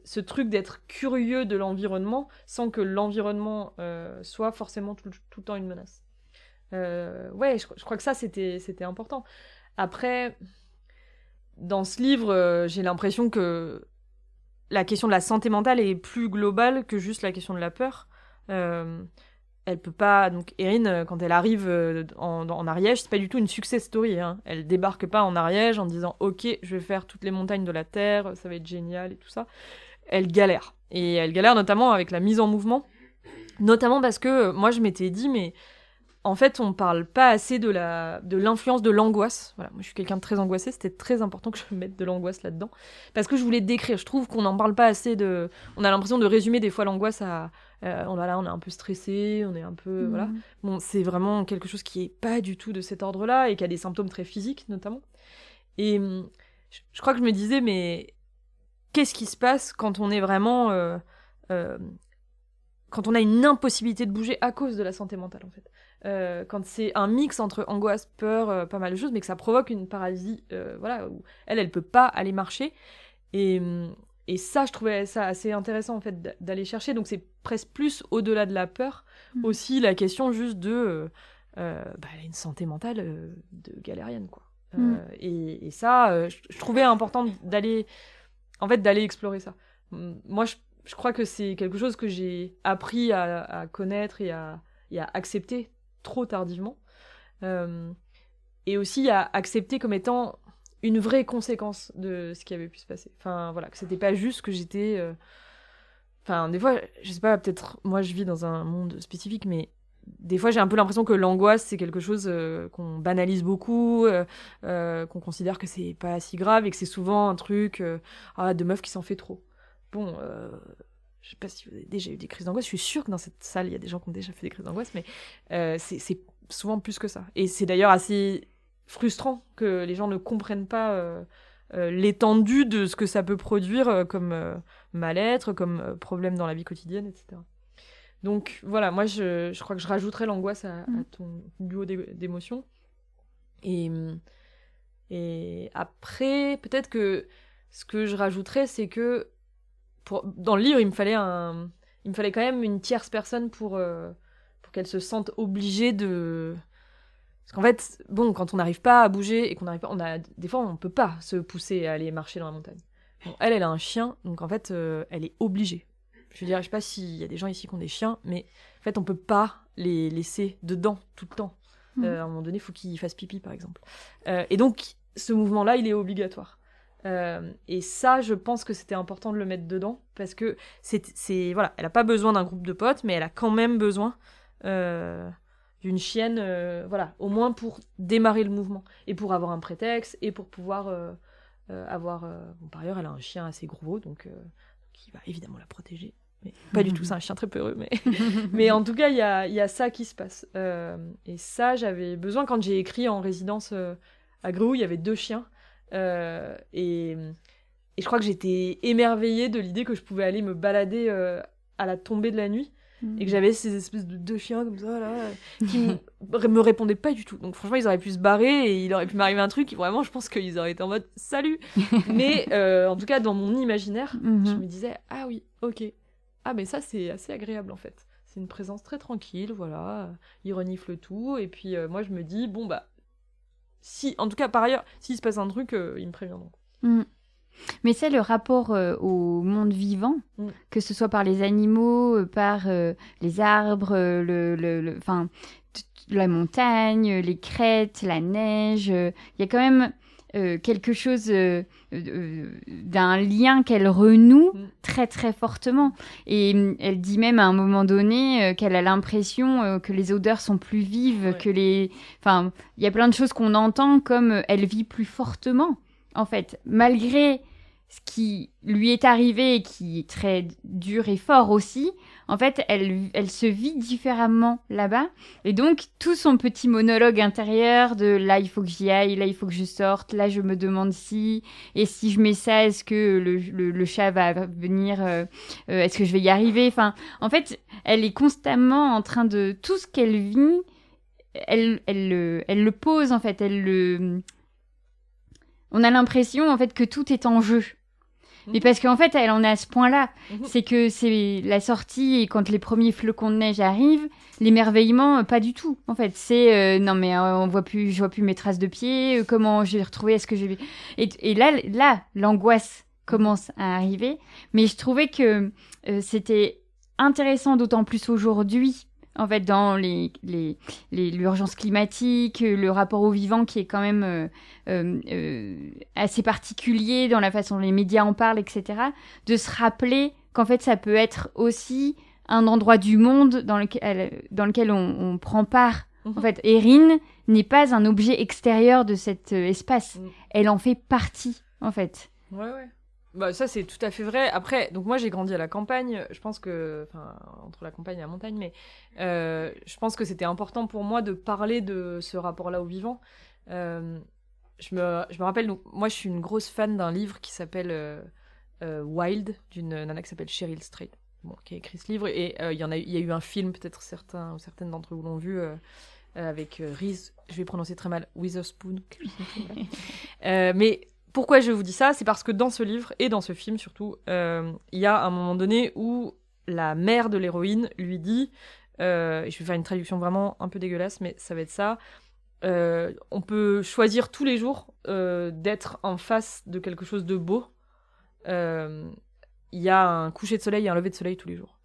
ce truc d'être curieux de l'environnement, sans que l'environnement euh, soit forcément tout, le temps une menace. Euh, ouais, je, je, crois que ça c'était important. Après, dans ce livre, j'ai l'impression que la question de la santé mentale est plus globale que juste la question de la peur. Elle peut pas. Donc, Erin, euh, quand elle arrive euh, en, en, Ariège, c'est pas du tout une success story. Hein. Elle débarque pas en Ariège en disant Ok, je vais faire toutes les montagnes de la Terre, ça va être génial et tout ça. Elle galère. Et elle galère notamment avec la mise en mouvement. Notamment parce que moi, je m'étais dit, mais en fait, on parle pas assez de la de l'influence de l'angoisse. Voilà, moi je suis quelqu'un de très angoissé, c'était très important que je mette de l'angoisse là-dedans parce que je voulais décrire. Je trouve qu'on n'en parle pas assez de. On a l'impression de résumer des fois l'angoisse à. Euh, on, voilà, on est un peu stressé, on est un peu voilà. Mhm. Bon, c'est vraiment quelque chose qui est pas du tout de cet ordre-là et qui a des symptômes très physiques notamment. Et hum, je, crois que je me disais mais qu'est-ce qui se passe quand on est vraiment euh, euh, quand on a une impossibilité de bouger à cause de la santé mentale en fait. Euh, quand c'est un mix entre angoisse, peur, euh, pas mal de choses, mais que ça provoque une paralysie, euh, voilà, où elle, elle peut pas aller marcher. Et, et ça, je trouvais ça assez intéressant en fait d'aller chercher. Donc c'est presque plus au-delà de la peur, mmh. aussi la question juste de, bah, elle a une santé mentale de galérienne quoi. Mmh. Et, et, ça, je, trouvais important d'aller, en fait, d'aller explorer ça. Moi, je, je crois que c'est quelque chose que j'ai appris à, connaître et à, et à accepter trop tardivement. Euh, et aussi à accepter comme étant une vraie conséquence de ce qui avait pu se passer. Enfin, voilà, que c'était pas juste que j'étais. Euh, enfin, des fois, je sais pas, peut-être moi je vis dans un monde spécifique, mais des fois j'ai un peu l'impression que l'angoisse c'est quelque chose euh, qu'on banalise beaucoup, qu'on considère que c'est pas si grave et que c'est souvent un truc ah, de meuf qui s'en fait trop. Bon, je sais pas si vous avez déjà eu des crises d'angoisse, je suis sûre que dans cette salle, il y a des gens qui ont déjà fait des crises d'angoisse, mais euh, c'est souvent plus que ça. Et c'est d'ailleurs assez frustrant que les gens ne comprennent pas euh, euh, l'étendue de ce que ça peut produire comme mal-être, comme problème dans la vie quotidienne, etc. Donc voilà, moi je, je crois que je rajouterais l'angoisse à, Mm. à ton duo d'é- d'émotions. Et, et après, peut-être que ce que je rajouterais, c'est que pour, dans le livre, il me fallait un, il me fallait quand même une tierce personne pour, euh, pour qu'elle se sente obligée de. Parce qu'en fait, bon, quand on n'arrive pas à bouger et qu'on n'arrive pas, on a des fois on peut pas se pousser à aller marcher dans la montagne. Bon, elle, elle a un chien, donc en fait, euh, elle est obligée. Je veux dire, je sais pas s'il y a des gens ici qui ont des chiens, mais en fait, on peut pas les laisser dedans tout le temps. Mhm. Euh, à un moment donné, il faut qu'ils fassent pipi, par exemple. Et donc, ce mouvement-là, il est obligatoire. Euh, et ça, je pense que c'était important de le mettre dedans parce que c'est, c'est voilà, elle a pas besoin d'un groupe de potes, mais elle a quand même besoin euh, d'une chienne, euh, voilà, au moins pour démarrer le mouvement et pour avoir un prétexte et pour pouvoir avoir. bon, par ailleurs, elle a un chien assez gros, donc qui va évidemment la protéger. Mais pas du tout, c'est un chien très peureux, mais mais en tout cas, il y a, y a ça qui se passe. Et ça, j'avais besoin quand j'ai écrit en résidence à Gréoux, il y avait deux chiens. Euh, et, et je crois que j'étais émerveillée de l'idée que je pouvais aller me balader euh, à la tombée de la nuit et que j'avais ces espèces de deux chiens comme ça, là, qui me, me répondaient pas du tout. Donc franchement, ils auraient pu se barrer et il aurait pu m'arriver un truc. Vraiment, je pense qu'ils auraient été en mode salut. Mais euh, en tout cas, dans mon imaginaire, Mhm. je me disais ah oui ok ah mais ça c'est assez agréable en fait c'est une présence très tranquille voilà il renifle tout et puis euh, moi je me dis bon bah si en tout cas par ailleurs s'il se passe un truc euh, ils me préviendront Mm. Mais c'est le rapport euh, au monde vivant, Mm. que ce soit par les animaux, euh, par euh, les arbres, le, le, le- la montagne, les crêtes, la neige. Il y a quand même euh, quelque chose euh, euh, d'un lien qu'elle renoue Mm. très très fortement. Et mm, elle dit même à un moment donné qu'elle a l'impression que les odeurs sont plus vives, Ouais. que les... Enfin, il y a plein de choses qu'on entend comme elle vit plus fortement en fait, malgré ce qui lui est arrivé et qui est très dur et fort aussi, en fait, elle, elle se vit différemment là-bas. Et donc, tout son petit monologue intérieur de là, il faut que j'y aille, là, il faut que je sorte, là, je me demande si, et si je mets ça, est-ce que le, le- chat va venir, euh, euh, est-ce que je vais y arriver? Enfin, en fait, elle est constamment en train de. Tout ce qu'elle vit, elle, elle, le- elle le pose, en fait, elle le on a l'impression en fait que tout est en jeu. Mais parce qu'en fait, elle en est à ce point-là. Mhm. C'est que c'est la sortie et quand les premiers flocons de neige arrivent, l'émerveillement, euh, pas du tout. En fait, c'est euh, non mais euh, on voit plus, je vois plus mes traces de pieds. euh, comment je vais retrouver Est-ce que je vais et, et là, là, l'angoisse commence à arriver. Mais je trouvais que euh, c'était intéressant, d'autant plus aujourd'hui. En fait, dans les les- les- l'urgence climatique, le rapport au vivant qui est quand même euh, euh, euh, assez particulier dans la façon dont les médias en parlent, etc., de se rappeler qu'en fait ça peut être aussi un endroit du monde dans lequel, dans lequel on, on prend part. Mhm. En fait, Erin n'est pas un objet extérieur de cet euh, espace. Mhm. Elle en fait partie, en fait. Ouais, ouais. Bah, ça, c'est tout à fait vrai. Après, donc moi, j'ai grandi à la campagne. Je pense que. Enfin, entre la campagne et la montagne, mais euh, je pense que c'était important pour moi de parler de ce rapport-là au vivant. Euh, je, me, je me rappelle, donc, moi, je suis une grosse fan d'un livre qui s'appelle euh, Wild, d'une nana qui s'appelle Cheryl Strait, bon, qui a écrit ce livre. Et il y en a, il y a eu un film, peut-être certains ou certaines d'entre vous l'ont vu. avec Reese, je vais prononcer très mal, Witherspoon. mais pourquoi je vous dis ça? C'est parce que dans ce livre, et dans ce film surtout, euh, il y a un moment donné où la mère de l'héroïne lui dit, euh, je vais faire une traduction vraiment un peu dégueulasse, mais ça va être ça, euh, on peut choisir tous les jours d'être en face de quelque chose de beau. Il y a un coucher de soleil et un lever de soleil tous les jours.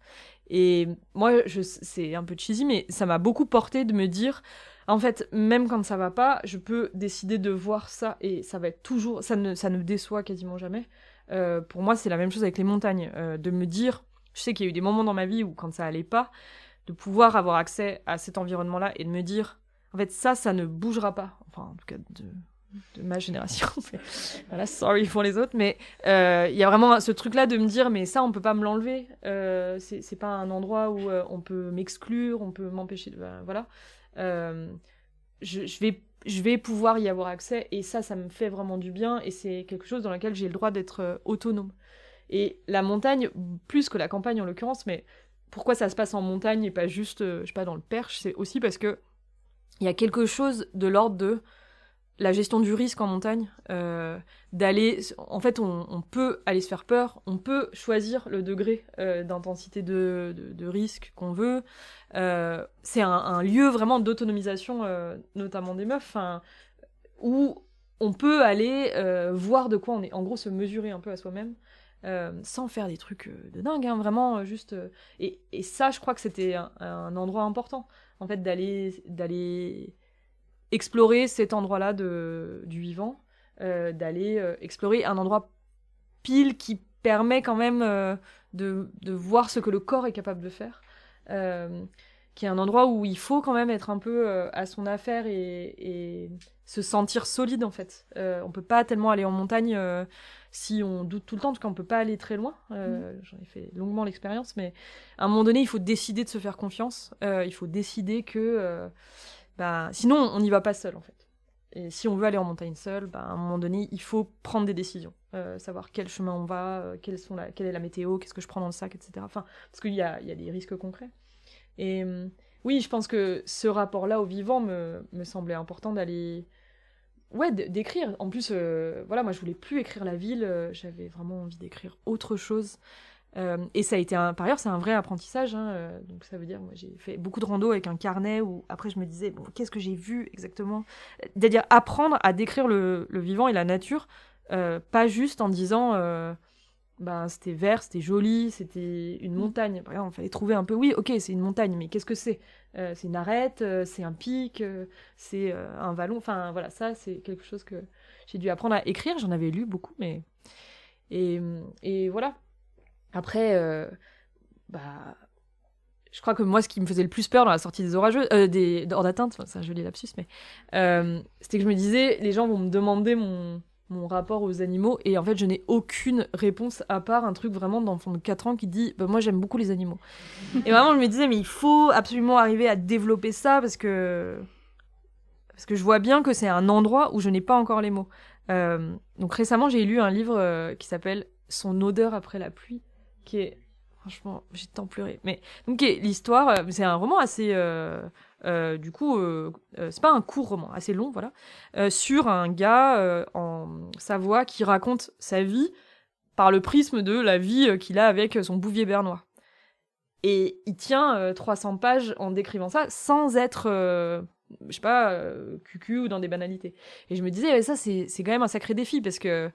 Et moi, c'est un peu cheesy, mais ça m'a beaucoup porté de me dire, en fait, même quand ça va pas, je peux décider de voir ça et ça va être toujours, ça ne, ça ne déçoit quasiment jamais. Euh, pour moi, c'est la même chose avec les montagnes, euh, de me dire, je sais qu'il y a eu des moments dans ma vie où quand ça allait pas, de pouvoir avoir accès à cet environnement-là et de me dire, en fait, ça, ça ne bougera pas. Enfin, en tout cas, de, de ma génération. Voilà, sorry pour les autres, mais euh, il y a vraiment ce truc-là de me dire, mais ça, on peut pas me l'enlever. Euh, c'est pas un endroit où on peut m'exclure, on peut m'empêcher de. ben, voilà. Euh, je, vais, pouvoir y avoir accès et ça, ça me fait vraiment du bien et c'est quelque chose dans lequel j'ai le droit d'être euh, autonome. Et la montagne, plus que la campagne en l'occurrence, mais pourquoi ça se passe en montagne et pas juste, je sais pas, dans le Perche, c'est aussi parce que il y a quelque chose de l'ordre de la gestion du risque en montagne, euh, d'aller, en fait, on, peut aller se faire peur, on peut choisir le degré euh, d'intensité de, risque qu'on veut. Euh, c'est un, lieu vraiment d'autonomisation, notamment des meufs, où on peut aller voir de quoi on est, en gros, se mesurer un peu à soi-même. sans faire des trucs de dingue, hein, vraiment juste. Et, ça, je crois que c'était un, un, endroit important, en fait, d'aller d'aller explorer cet endroit-là du vivant, euh, d'aller euh, explorer un endroit pile qui permet quand même euh, de, voir ce que le corps est capable de faire, qui est un endroit où il faut quand même être un peu à son affaire et, se sentir solide en fait. on peut pas tellement aller en montagne si on doute tout le temps, parce qu'on peut pas aller très loin. Mm. J'en ai fait longuement l'expérience, mais à un moment donné, il faut décider de se faire confiance. il faut décider que bah, sinon on n'y va pas seul en fait. Et si on veut aller en montagne seul, bah, à un moment donné, il faut prendre des décisions, euh, savoir quel chemin on va, euh, sont quelle est la météo, qu'est-ce que je prends dans le sac, etc. Enfin, parce qu'il y a, y a, des risques concrets. Et hum, oui, je pense que ce rapport-là au vivant me, me semblait important d'aller, ouais, d'écrire. En plus, euh, voilà, moi je voulais plus écrire la ville, j'avais vraiment envie d'écrire autre chose. Euh, et ça a été un, par ailleurs, c'est un vrai apprentissage. Hein, euh, donc ça veut dire, moi j'ai fait beaucoup de rando avec un carnet où après je me disais, bon, qu'est-ce que j'ai vu exactement? C'est-à-dire apprendre à décrire le, vivant et la nature, euh, pas juste en disant, ben c'était vert, c'était joli, c'était une montagne. Par exemple, il fallait trouver un peu, oui, ok, c'est une montagne, mais qu'est-ce que c'est? C'est une arête, c'est un pic, c'est un vallon. Enfin voilà, ça c'est quelque chose que j'ai dû apprendre à écrire. J'en avais lu beaucoup, mais et, et voilà après, euh, bah, je crois que moi, ce qui me faisait le plus peur dans la sortie des orageux, euh, des hors d'atteinte, c'est un joli lapsus, mais euh, c'était que je me disais, les gens vont me demander mon, mon rapport aux animaux, et en fait, je n'ai aucune réponse à part un truc vraiment d'enfant de 4 ans qui dit, bah, moi, j'aime beaucoup les animaux. et vraiment, je me disais, mais il faut absolument arriver à développer ça parce que parce que je vois bien que c'est un endroit où je n'ai pas encore les mots. donc récemment, j'ai lu un livre qui s'appelle Son odeur après la pluie franchement j'ai tant pleuré. Mais donc l'histoire euh, c'est un roman assez euh, euh, du coup c'est pas un court roman assez long voilà sur un gars en Savoie qui raconte sa vie par le prisme de la vie qu'il a avec son bouvier bernois. Et il tient 300 pages en décrivant ça sans être je sais pas cucu ou dans des banalités. Et je me disais ça c'est quand même un sacré défi parce que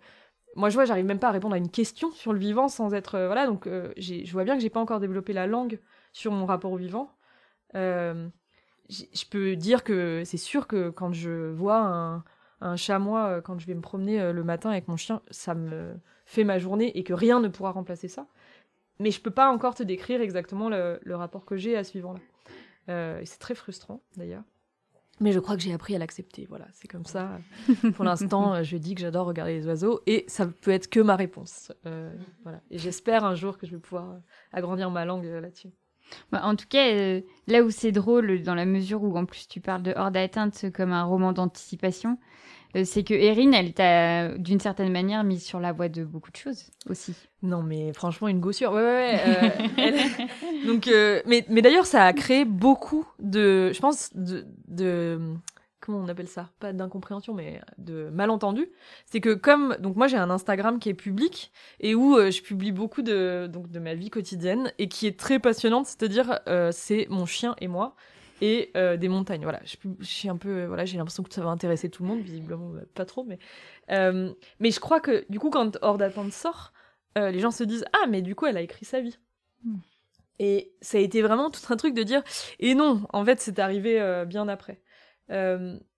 moi je vois j'arrive même pas à répondre à une question sur le vivant sans être euh, voilà donc euh, je vois bien que j'ai pas encore développé la langue sur mon rapport au vivant. Euh, je peux dire que c'est sûr que quand je vois un, chamois quand je vais me promener le matin avec mon chien ça me fait ma journée et que rien ne pourra remplacer ça. Mais je peux pas encore te décrire exactement le, le rapport que j'ai à ce vivant là et c'est très frustrant d'ailleurs mais je crois que j'ai appris à l'accepter. Voilà, c'est comme ça. Pour l'instant, je dis que j'adore regarder les oiseaux et ça peut être que ma réponse. Euh, voilà. Et j'espère un jour que je vais pouvoir agrandir ma langue euh, là-dessus. Bah, en tout cas, euh, là où c'est drôle, dans la mesure où en plus tu parles de Hors d'atteinte comme un roman d'anticipation, euh, c'est que Erin, elle t'a d'une certaine manière mise sur la voie de beaucoup de choses aussi. Non, mais franchement, une gossure. Ouais, ouais, ouais. Euh, Donc, euh, mais, mais d'ailleurs, ça a créé beaucoup de, je pense, de, de comment on appelle ça? Pas d'incompréhension, mais de malentendus. C'est que comme donc moi j'ai un Instagram qui est public et où je publie beaucoup de donc de ma vie quotidienne et qui est très passionnante, c'est-à-dire c'est mon chien et moi et euh, des montagnes. Voilà, je, suis un peu, euh, voilà, j'ai l'impression que ça va intéresser tout le monde, visiblement bah, pas trop, mais euh, mais je crois que du coup quand Hors d'attente sort, les gens se disent ah mais du coup elle a écrit sa vie. Hmm. Et ça a été vraiment tout un truc de dire et non, en fait c'est arrivé bien après.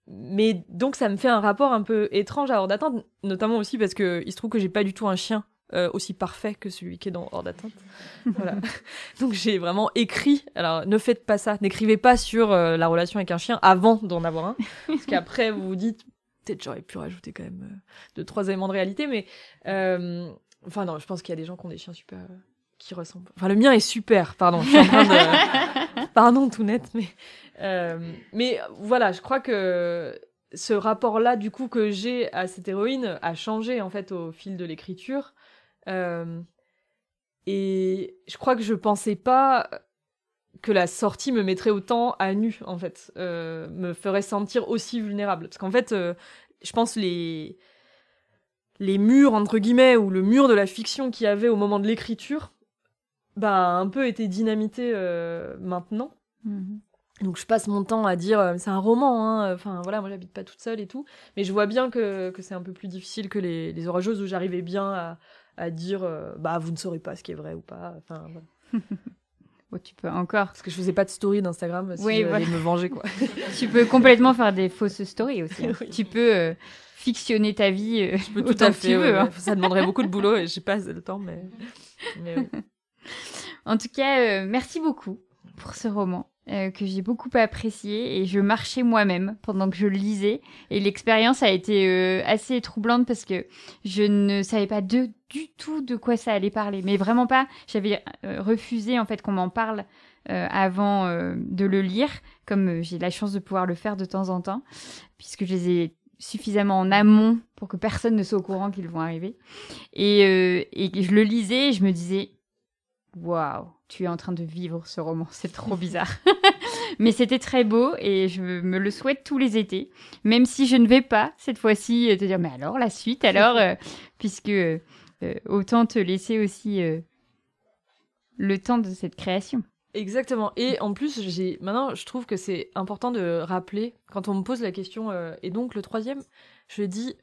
mais donc ça me fait un rapport un peu étrange à Hors d'attente, notamment aussi parce que il se trouve que j'ai pas du tout un chien euh, aussi parfait que celui qui est dans Hors d'atteinte. voilà. Donc j'ai vraiment écrit. Alors ne faites pas ça, n'écrivez pas sur euh, la relation avec un chien avant d'en avoir un, parce qu'après vous vous dites peut-être j'aurais pu rajouter quand même euh, deux trois éléments de réalité, mais enfin non, je pense qu'il y a des gens qui ont des chiens super qui ressemblent. Enfin le mien est super, pardon. Je suis en train de... pardon tout net, mais mais voilà, je crois que ce rapport-là, du coup, que j'ai à cette héroïne a changé en fait au fil de l'écriture. Euh, Et je crois que je pensais pas que la sortie me mettrait autant à nu, en fait, euh, me ferait sentir aussi vulnérable. Parce qu'en fait, euh, je pense les les murs entre guillemets ou le mur de la fiction qu'il y avait au moment de l'écriture, bah un peu été dynamité euh, maintenant. Mhm. Donc je passe mon temps à dire c'est un roman, hein. enfin voilà, moi j'habite pas toute seule et tout, mais je vois bien que, que c'est un peu plus difficile que les, les orageuses où j'arrivais bien à, à dire bah vous ne saurez pas ce qui est vrai ou pas. Enfin voilà. tu peux encore. Parce que je faisais pas de story d'Instagram si oui, j'allais me venger, quoi. tu peux complètement faire des fausses stories aussi. Hein. Tu peux euh, fictionner ta vie euh, je peux tout à fait, tu veux. Hein. Ça demanderait beaucoup de boulot et j'ai pas le temps, mais. en tout cas, euh, merci beaucoup pour ce roman. Euh, que j'ai beaucoup apprécié et je marchais moi-même pendant que je lisais. Et l'expérience a été euh, assez troublante parce que je ne savais pas de, du tout de quoi ça allait parler. Mais vraiment pas. J'avais euh, refusé en fait qu'on m'en parle avant de le lire comme j'ai la chance de pouvoir le faire de temps en temps puisque je les ai suffisamment en amont pour que personne ne soit au courant qu'ils vont arriver. Et, et je le lisais et je me disais waouh tu es en train de vivre ce roman. C'est trop bizarre. Mais c'était très beau et je me le souhaite tous les étés. Même si je ne vais pas cette fois-ci te dire, mais alors la suite, alors, euh, puisque euh, autant te laisser aussi euh, le temps de cette création. Exactement. Et en plus, j'ai maintenant, je trouve que c'est important de rappeler quand on me pose la question. et donc le troisième, je dis,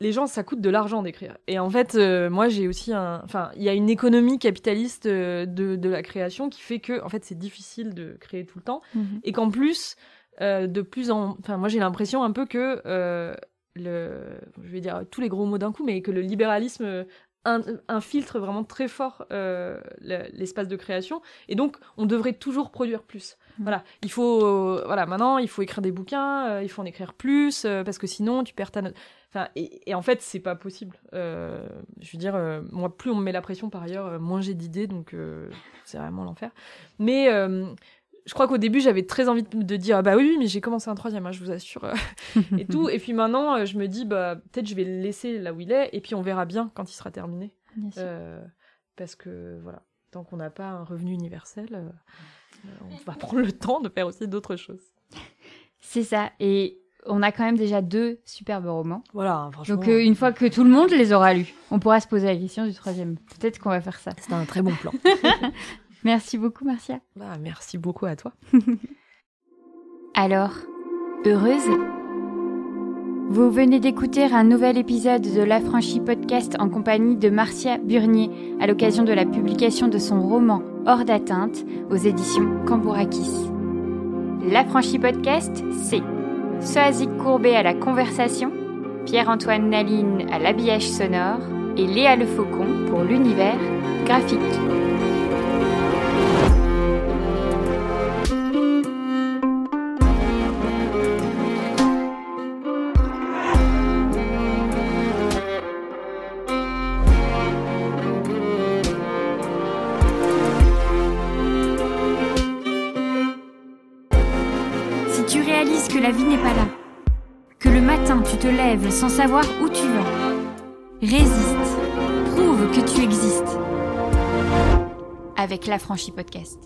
les gens, ça coûte de l'argent d'écrire. Et en fait, euh, moi, j'ai aussi un. Enfin, il y a une économie capitaliste euh, de, de, la création qui fait que, en fait, c'est difficile de créer tout le temps. Mhm. Et qu'en plus, euh, de plus en. Enfin, moi, j'ai l'impression un peu que. le, je vais dire tous les gros mots d'un coup, mais que le libéralisme infiltre vraiment très fort l'espace de création. Et donc, on devrait toujours produire plus. Mhm. Voilà, il faut, voilà, maintenant, il faut écrire des bouquins, il faut en écrire plus, parce que sinon, tu perds ta note. Enfin, et, en fait, c'est pas possible. Euh, je veux dire, euh, moi, plus on me met la pression par ailleurs, euh, moins j'ai d'idées, donc c'est vraiment l'enfer. Mais je crois qu'au début, j'avais très envie de, dire, ah bah oui, mais j'ai commencé un troisième, hein, je vous assure, et tout. Et puis maintenant, je me dis, bah peut-être je vais le laisser là où il est, et puis on verra bien quand il sera terminé. parce que voilà, tant qu'on n'a pas un revenu universel, on va prendre le temps de faire aussi d'autres choses. C'est ça. Et on a quand même déjà deux superbes romans. Voilà, hein, franchement. Donc euh, une fois que tout le monde les aura lus, on pourra se poser la question du troisième. Peut-être qu'on va faire ça. C'est un très bon plan. merci beaucoup, Marcia. Bah, merci beaucoup à toi. Alors, heureuse Vous venez d'écouter un nouvel épisode de l'Affranchi Podcast en compagnie de Marcia Burnier à l'occasion de la publication de son roman Hors d'atteinte aux éditions Cambourakis. L'Affranchi Podcast, c'est Soazic Courbet à la conversation, Pierre-Antoine Naline à l'habillage sonore et Léa Le Faucon pour l'univers graphique. Sans savoir où tu vas. Résiste. Prouve que tu existes. Avec la franchise podcast.